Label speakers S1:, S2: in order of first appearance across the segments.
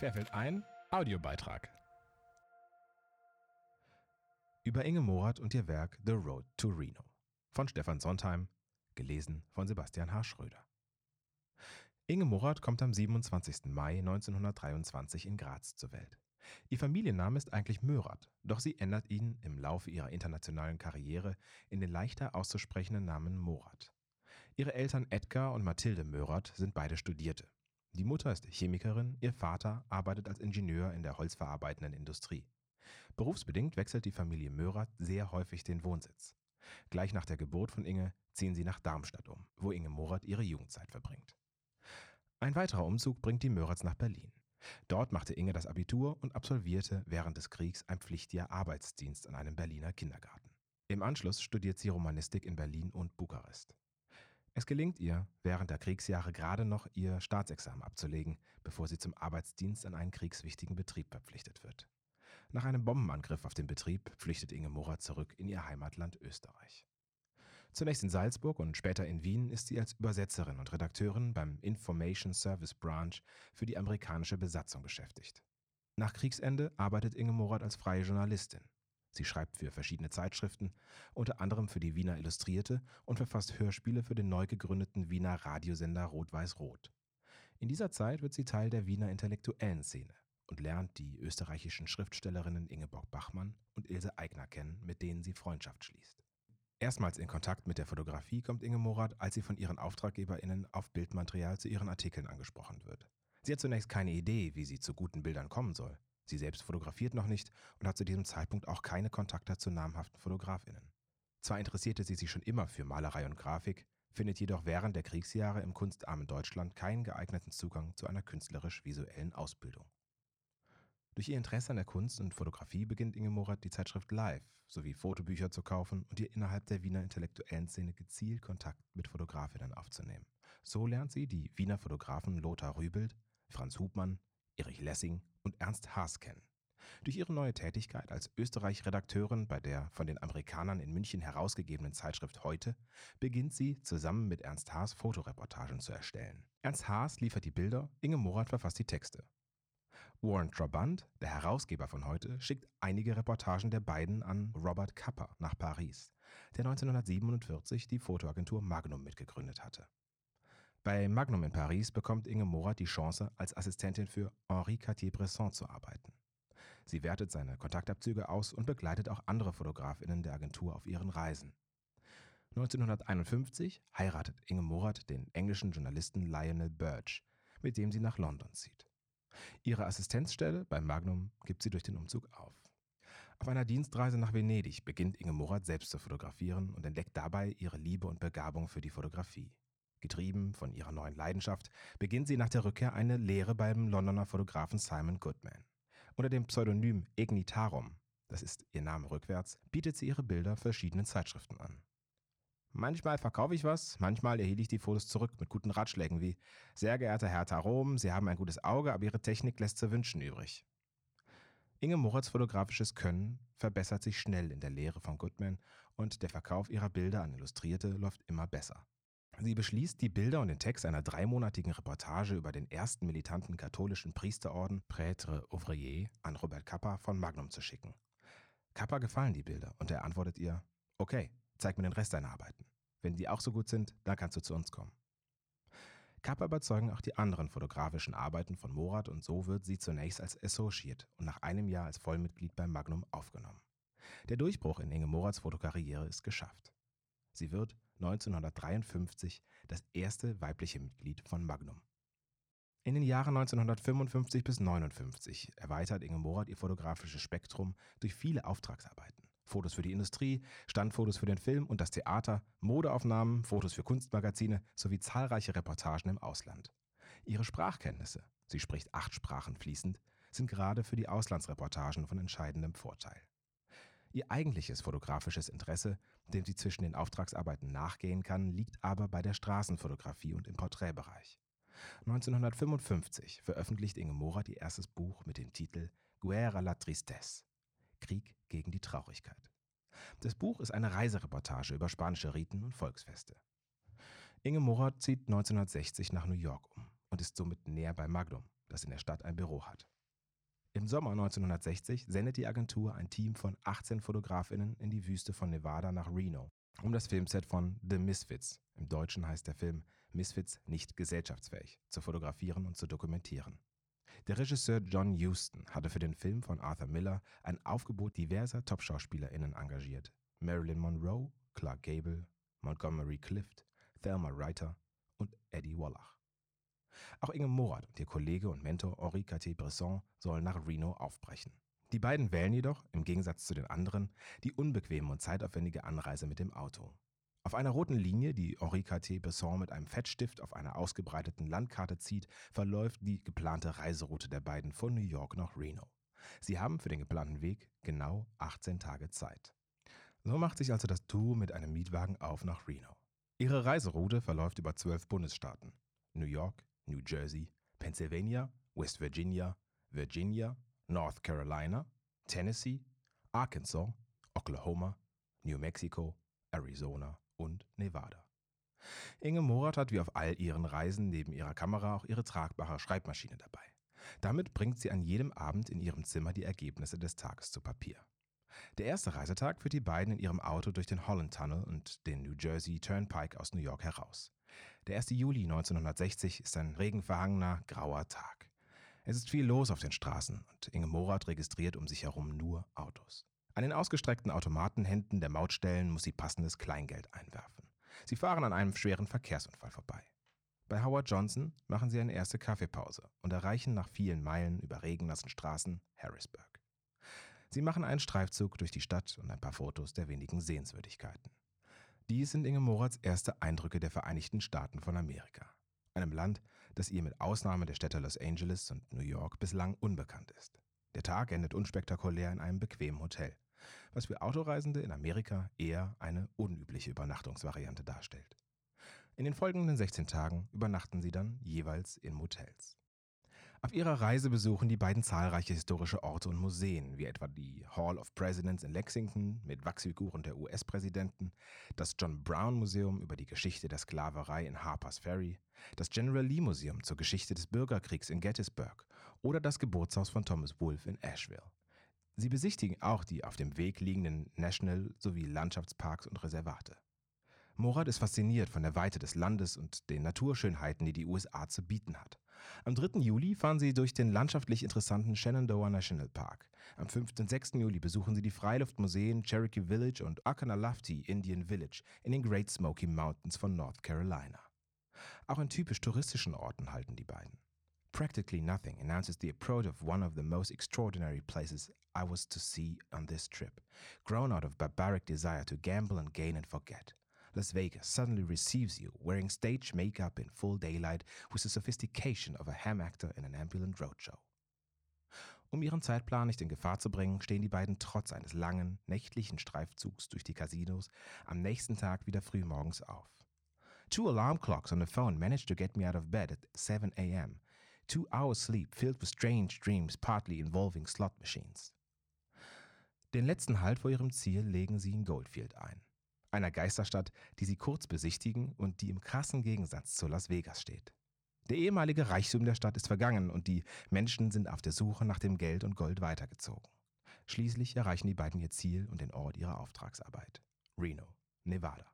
S1: Querfeld ein Audiobeitrag. Über Inge Morath und ihr Werk The Road to Reno von Stefan Sondheim, gelesen von Sebastian H. Schröder. Inge Morath kommt am 27. Mai 1923 in Graz zur Welt. Ihr Familienname ist eigentlich Mörath, doch sie ändert ihn im Laufe ihrer internationalen Karriere in den leichter auszusprechenden Namen Morath. Ihre Eltern Edgar und Mathilde Mörath sind beide Studierte. Die Mutter ist Chemikerin, ihr Vater arbeitet als Ingenieur in der holzverarbeitenden Industrie. Berufsbedingt wechselt die Familie Mörath sehr häufig den Wohnsitz. Gleich nach der Geburt von Inge ziehen sie nach Darmstadt um, wo Inge Morath ihre Jugendzeit verbringt. Ein weiterer Umzug bringt die Möraths nach Berlin. Dort machte Inge das Abitur und absolvierte während des Kriegs ein Pflichtjahr Arbeitsdienst an einem Berliner Kindergarten. Im Anschluss studiert sie Romanistik in Berlin und Bukarest. Es gelingt ihr, während der Kriegsjahre gerade noch ihr Staatsexamen abzulegen, bevor sie zum Arbeitsdienst an einen kriegswichtigen Betrieb verpflichtet wird. Nach einem Bombenangriff auf den Betrieb flüchtet Inge Morath zurück in ihr Heimatland Österreich. Zunächst in Salzburg und später in Wien ist sie als Übersetzerin und Redakteurin beim Information Service Branch für die amerikanische Besatzung beschäftigt. Nach Kriegsende arbeitet Inge Morath als freie Journalistin. Sie schreibt für verschiedene Zeitschriften, unter anderem für die Wiener Illustrierte und verfasst Hörspiele für den neu gegründeten Wiener Radiosender Rot-Weiß-Rot. In dieser Zeit wird sie Teil der Wiener intellektuellen Szene und lernt die österreichischen Schriftstellerinnen Ingeborg Bachmann und Ilse Aigner kennen, mit denen sie Freundschaft schließt. Erstmals in Kontakt mit der Fotografie kommt Inge Morath, als sie von ihren AuftraggeberInnen auf Bildmaterial zu ihren Artikeln angesprochen wird. Sie hat zunächst keine Idee, wie sie zu guten Bildern kommen soll. Sie selbst fotografiert noch nicht und hat zu diesem Zeitpunkt auch keine Kontakte zu namhaften Fotografinnen. Zwar interessierte sie sich schon immer für Malerei und Grafik, findet jedoch während der Kriegsjahre im kunstarmen Deutschland keinen geeigneten Zugang zu einer künstlerisch-visuellen Ausbildung. Durch ihr Interesse an der Kunst und Fotografie beginnt Inge Morath die Zeitschrift Live sowie Fotobücher zu kaufen und ihr innerhalb der Wiener intellektuellen Szene gezielt Kontakt mit Fotografinnen aufzunehmen. So lernt sie die Wiener Fotografen Lothar Rübelt, Franz Hubmann, Erich Lessing und Ernst Haas kennen. Durch ihre neue Tätigkeit als Österreich-Redakteurin bei der von den Amerikanern in München herausgegebenen Zeitschrift Heute beginnt sie zusammen mit Ernst Haas Fotoreportagen zu erstellen. Ernst Haas liefert die Bilder, Inge Morath verfasst die Texte. Warren Trabant, der Herausgeber von Heute, schickt einige Reportagen der beiden an Robert Kapper nach Paris, der 1947 die Fotoagentur Magnum mitgegründet hatte. Bei Magnum in Paris bekommt Inge Morath die Chance, als Assistentin für Henri Cartier-Bresson zu arbeiten. Sie wertet seine Kontaktabzüge aus und begleitet auch andere Fotografinnen der Agentur auf ihren Reisen. 1951 heiratet Inge Morath den englischen Journalisten Lionel Birch, mit dem sie nach London zieht. Ihre Assistenzstelle bei Magnum gibt sie durch den Umzug auf. Auf einer Dienstreise nach Venedig beginnt Inge Morath selbst zu fotografieren und entdeckt dabei ihre Liebe und Begabung für die Fotografie. Getrieben von ihrer neuen Leidenschaft beginnt sie nach der Rückkehr eine Lehre beim Londoner Fotografen Simon Goodman. Unter dem Pseudonym Ignitarum, das ist ihr Name rückwärts, bietet sie ihre Bilder verschiedenen Zeitschriften an. Manchmal verkaufe ich was, manchmal erhielt ich die Fotos zurück mit guten Ratschlägen wie Sehr geehrter Herr Tarom, Sie haben ein gutes Auge, aber Ihre Technik lässt zu wünschen übrig. Inge Moritz fotografisches Können verbessert sich schnell in der Lehre von Goodman und der Verkauf ihrer Bilder an Illustrierte läuft immer besser. Sie beschließt, die Bilder und den Text einer dreimonatigen Reportage über den ersten militanten katholischen Priesterorden Prêtre Ouvrier an Robert Kappa von Magnum zu schicken. Kappa gefallen die Bilder und er antwortet ihr, okay, zeig mir den Rest deiner Arbeiten. Wenn die auch so gut sind, dann kannst du zu uns kommen. Kappa überzeugen auch die anderen fotografischen Arbeiten von Morat und so wird sie zunächst als Associate und nach einem Jahr als Vollmitglied beim Magnum aufgenommen. Der Durchbruch in Inge Morats Fotokarriere ist geschafft. Sie wird 1953 das erste weibliche Mitglied von Magnum. In den Jahren 1955 bis 1959 erweitert Inge Morath ihr fotografisches Spektrum durch viele Auftragsarbeiten. Fotos für die Industrie, Standfotos für den Film und das Theater, Modeaufnahmen, Fotos für Kunstmagazine sowie zahlreiche Reportagen im Ausland. Ihre Sprachkenntnisse, sie spricht acht Sprachen fließend, sind gerade für die Auslandsreportagen von entscheidendem Vorteil. Ihr eigentliches fotografisches Interesse, dem sie zwischen den Auftragsarbeiten nachgehen kann, liegt aber bei der Straßenfotografie und im Porträtbereich. 1955 veröffentlicht Inge Morath ihr erstes Buch mit dem Titel Guerra la Tristesse Krieg gegen die Traurigkeit. Das Buch ist eine Reisereportage über spanische Riten und Volksfeste. Inge Morath zieht 1960 nach New York um und ist somit näher bei Magnum, das in der Stadt ein Büro hat. Im Sommer 1960 sendet die Agentur ein Team von 18 Fotografinnen in die Wüste von Nevada nach Reno, um das Filmset von The Misfits, im Deutschen heißt der Film Misfits nicht gesellschaftsfähig, zu fotografieren und zu dokumentieren. Der Regisseur John Huston hatte für den Film von Arthur Miller ein Aufgebot diverser Top-SchauspielerInnen engagiert. Marilyn Monroe, Clark Gable, Montgomery Clift, Thelma Reiter und Eddie Wallach. Auch Inge Morat und ihr Kollege und Mentor Henri Cartier-Bresson sollen nach Reno aufbrechen. Die beiden wählen jedoch, im Gegensatz zu den anderen, die unbequeme und zeitaufwendige Anreise mit dem Auto. Auf einer roten Linie, die Henri Cartier-Bresson mit einem Fettstift auf einer ausgebreiteten Landkarte zieht, verläuft die geplante Reiseroute der beiden von New York nach Reno. Sie haben für den geplanten Weg genau 18 Tage Zeit. So macht sich also das Duo mit einem Mietwagen auf nach Reno. Ihre Reiseroute verläuft über zwölf Bundesstaaten. New York, New Jersey, Pennsylvania, West Virginia, Virginia, North Carolina, Tennessee, Arkansas, Oklahoma, New Mexico, Arizona und Nevada. Inge Morat hat wie auf all ihren Reisen neben ihrer Kamera auch ihre tragbare Schreibmaschine dabei. Damit bringt sie an jedem Abend in ihrem Zimmer die Ergebnisse des Tages zu Papier. Der erste Reisetag führt die beiden in ihrem Auto durch den Holland Tunnel und den New Jersey Turnpike aus New York heraus. Der 1. Juli 1960 ist ein regenverhangener, grauer Tag. Es ist viel los auf den Straßen und Inge Morat registriert um sich herum nur Autos. An den ausgestreckten Automatenhänden der Mautstellen muss sie passendes Kleingeld einwerfen. Sie fahren an einem schweren Verkehrsunfall vorbei. Bei Howard Johnson machen sie eine erste Kaffeepause und erreichen nach vielen Meilen über regennassen Straßen Harrisburg. Sie machen einen Streifzug durch die Stadt und ein paar Fotos der wenigen Sehenswürdigkeiten. Dies sind Inge Morats erste Eindrücke der Vereinigten Staaten von Amerika, einem Land, das ihr mit Ausnahme der Städte Los Angeles und New York bislang unbekannt ist. Der Tag endet unspektakulär in einem bequemen Hotel, was für Autoreisende in Amerika eher eine unübliche Übernachtungsvariante darstellt. In den folgenden 16 Tagen übernachten sie dann jeweils in Motels. Auf ihrer Reise besuchen die beiden zahlreiche historische Orte und Museen, wie etwa die Hall of Presidents in Lexington mit Wachsfiguren der US-Präsidenten, das John Brown Museum über die Geschichte der Sklaverei in Harper's Ferry, das General Lee Museum zur Geschichte des Bürgerkriegs in Gettysburg oder das Geburtshaus von Thomas Wolfe in Asheville. Sie besichtigen auch die auf dem Weg liegenden National- sowie Landschaftsparks und Reservate. Morat ist fasziniert von der Weite des Landes und den Naturschönheiten, die die USA zu bieten hat. Am 3. Juli fahren sie durch den landschaftlich interessanten Shenandoah National Park. Am 5. und 6. Juli besuchen sie die Freiluftmuseen Cherokee Village und Akanalafti Indian Village in den Great Smoky Mountains von North Carolina. Auch in typisch touristischen Orten halten die beiden. Practically Nothing announces the approach of one of the most extraordinary places I was to see on this trip, grown out of barbaric desire to gamble and gain and forget. Las Vegas suddenly receives you wearing stage makeup in full daylight with the sophistication of a ham actor in an ambulant roadshow. Um ihren Zeitplan nicht in Gefahr zu bringen, stehen die beiden trotz eines langen, nächtlichen Streifzugs durch die Casinos am nächsten Tag wieder frühmorgens auf. Two alarm clocks on the phone managed to get me out of bed at 7 a.m. Two hours sleep filled with strange dreams, partly involving slot machines. Den letzten Halt vor ihrem Ziel legen sie in Goldfield ein einer Geisterstadt, die sie kurz besichtigen und die im krassen Gegensatz zu Las Vegas steht. Der ehemalige Reichtum der Stadt ist vergangen und die Menschen sind auf der Suche nach dem Geld und Gold weitergezogen. Schließlich erreichen die beiden ihr Ziel und den Ort ihrer Auftragsarbeit. Reno, Nevada.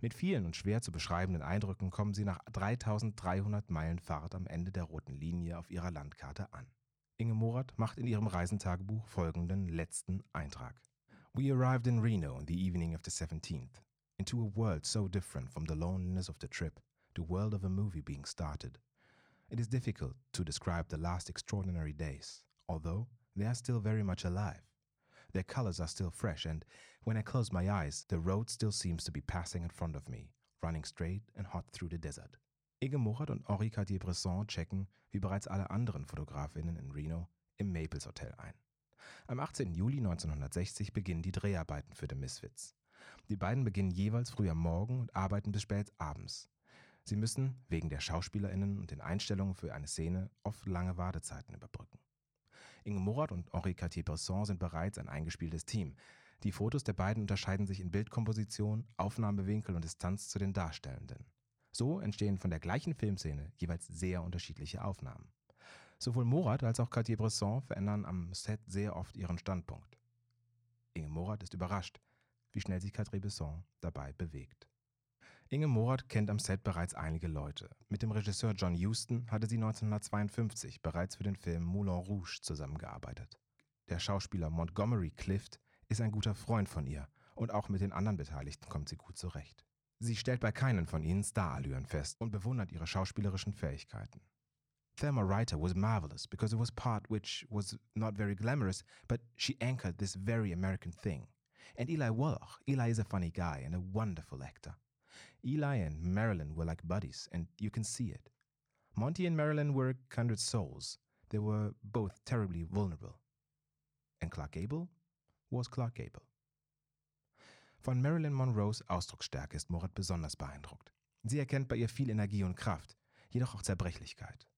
S1: Mit vielen und schwer zu beschreibenden Eindrücken kommen sie nach 3300 Meilen Fahrt am Ende der roten Linie auf ihrer Landkarte an. Inge Morat macht in ihrem Reisentagebuch folgenden letzten Eintrag. We arrived in Reno on the evening of the 17th, into a world so different from the loneliness of the trip, the world of a movie being started. It is difficult to describe the last extraordinary days, although they are still very much alive. Their colors are still fresh, and when I close my eyes, the road still seems to be passing in front of me, running straight and hot through the desert. Ige Morat und Henri Cartier-Bresson checken, wie bereits alle anderen Fotografinnen in Reno, im Maples Hotel ein. Am 18. Juli 1960 beginnen die Dreharbeiten für The Misfits. Die beiden beginnen jeweils früh am Morgen und arbeiten bis spät abends. Sie müssen, wegen der SchauspielerInnen und den Einstellungen für eine Szene, oft lange Wartezeiten überbrücken. Inge Morat und Henri Cartier-Bresson sind bereits ein eingespieltes Team. Die Fotos der beiden unterscheiden sich in Bildkomposition, Aufnahmewinkel und Distanz zu den Darstellenden. So entstehen von der gleichen Filmszene jeweils sehr unterschiedliche Aufnahmen. Sowohl Morat als auch Cartier-Bresson verändern am Set sehr oft ihren Standpunkt. Inge Morat ist überrascht, wie schnell sich Cartier-Bresson dabei bewegt. Inge Morat kennt am Set bereits einige Leute. Mit dem Regisseur John Huston hatte sie 1952 bereits für den Film Moulin Rouge zusammengearbeitet. Der Schauspieler Montgomery Clift ist ein guter Freund von ihr und auch mit den anderen Beteiligten kommt sie gut zurecht. Sie stellt bei keinen von ihnen Starallüren fest und bewundert ihre schauspielerischen Fähigkeiten. Thelma Reiter was marvelous because it was part which was not very glamorous, but she anchored this very American thing. And Eli Wallach, Eli is a funny guy and a wonderful actor. Eli and Marilyn were like buddies, and you can see it. Monty and Marilyn were kindred souls. They were both terribly vulnerable. And Clark Gable was Clark Gable. Von Marilyn Monroes Ausdrucksstärke ist Morat besonders beeindruckt. Sie erkennt bei ihr viel Energie und Kraft, jedoch auch Zerbrechlichkeit.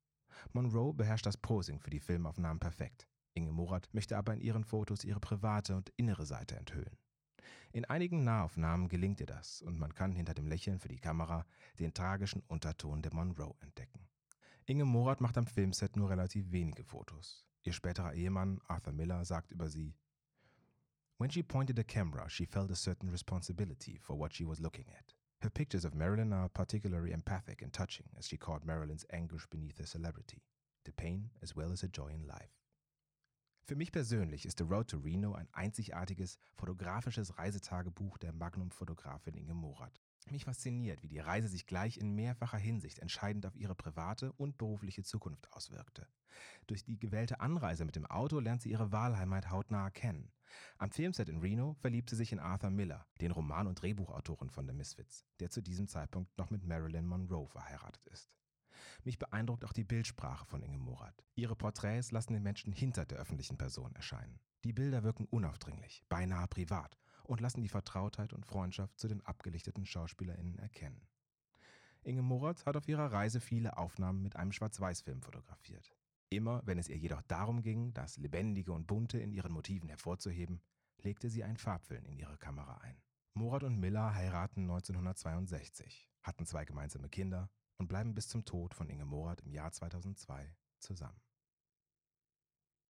S1: Monroe beherrscht das Posing für die Filmaufnahmen perfekt. Inge Morat möchte aber in ihren Fotos ihre private und innere Seite enthüllen. In einigen Nahaufnahmen gelingt ihr das und man kann hinter dem Lächeln für die Kamera den tragischen Unterton der Monroe entdecken. Inge Morat macht am Filmset nur relativ wenige Fotos. Ihr späterer Ehemann Arthur Miller sagt über sie, When she pointed the camera, she felt a certain responsibility for what she was looking at. Her pictures of Marilyn are particularly empathic and touching as she caught Marilyn's anguish beneath her celebrity, the pain as well as her joy in life. Für mich persönlich ist The Road to Reno ein einzigartiges fotografisches Reisetagebuch der Magnum-Fotografin Inge Morath. Mich fasziniert, wie die Reise sich gleich in mehrfacher Hinsicht entscheidend auf ihre private und berufliche Zukunft auswirkte. Durch die gewählte Anreise mit dem Auto lernt sie ihre Wahlheimat hautnah kennen. Am Filmset in Reno verliebt sie sich in Arthur Miller, den Roman- und Drehbuchautoren von The Misfits, der zu diesem Zeitpunkt noch mit Marilyn Monroe verheiratet ist. Mich beeindruckt auch die Bildsprache von Inge Morath. Ihre Porträts lassen den Menschen hinter der öffentlichen Person erscheinen. Die Bilder wirken unaufdringlich, beinahe privat und lassen die Vertrautheit und Freundschaft zu den abgelichteten SchauspielerInnen erkennen. Inge Morath hat auf ihrer Reise viele Aufnahmen mit einem Schwarz-Weiß-Film fotografiert. Immer, wenn es ihr jedoch darum ging, das Lebendige und Bunte in ihren Motiven hervorzuheben, legte sie einen Farbfilm in ihre Kamera ein. Morat und Miller heiraten 1962, hatten zwei gemeinsame Kinder und bleiben bis zum Tod von Inge Morath im Jahr 2002 zusammen.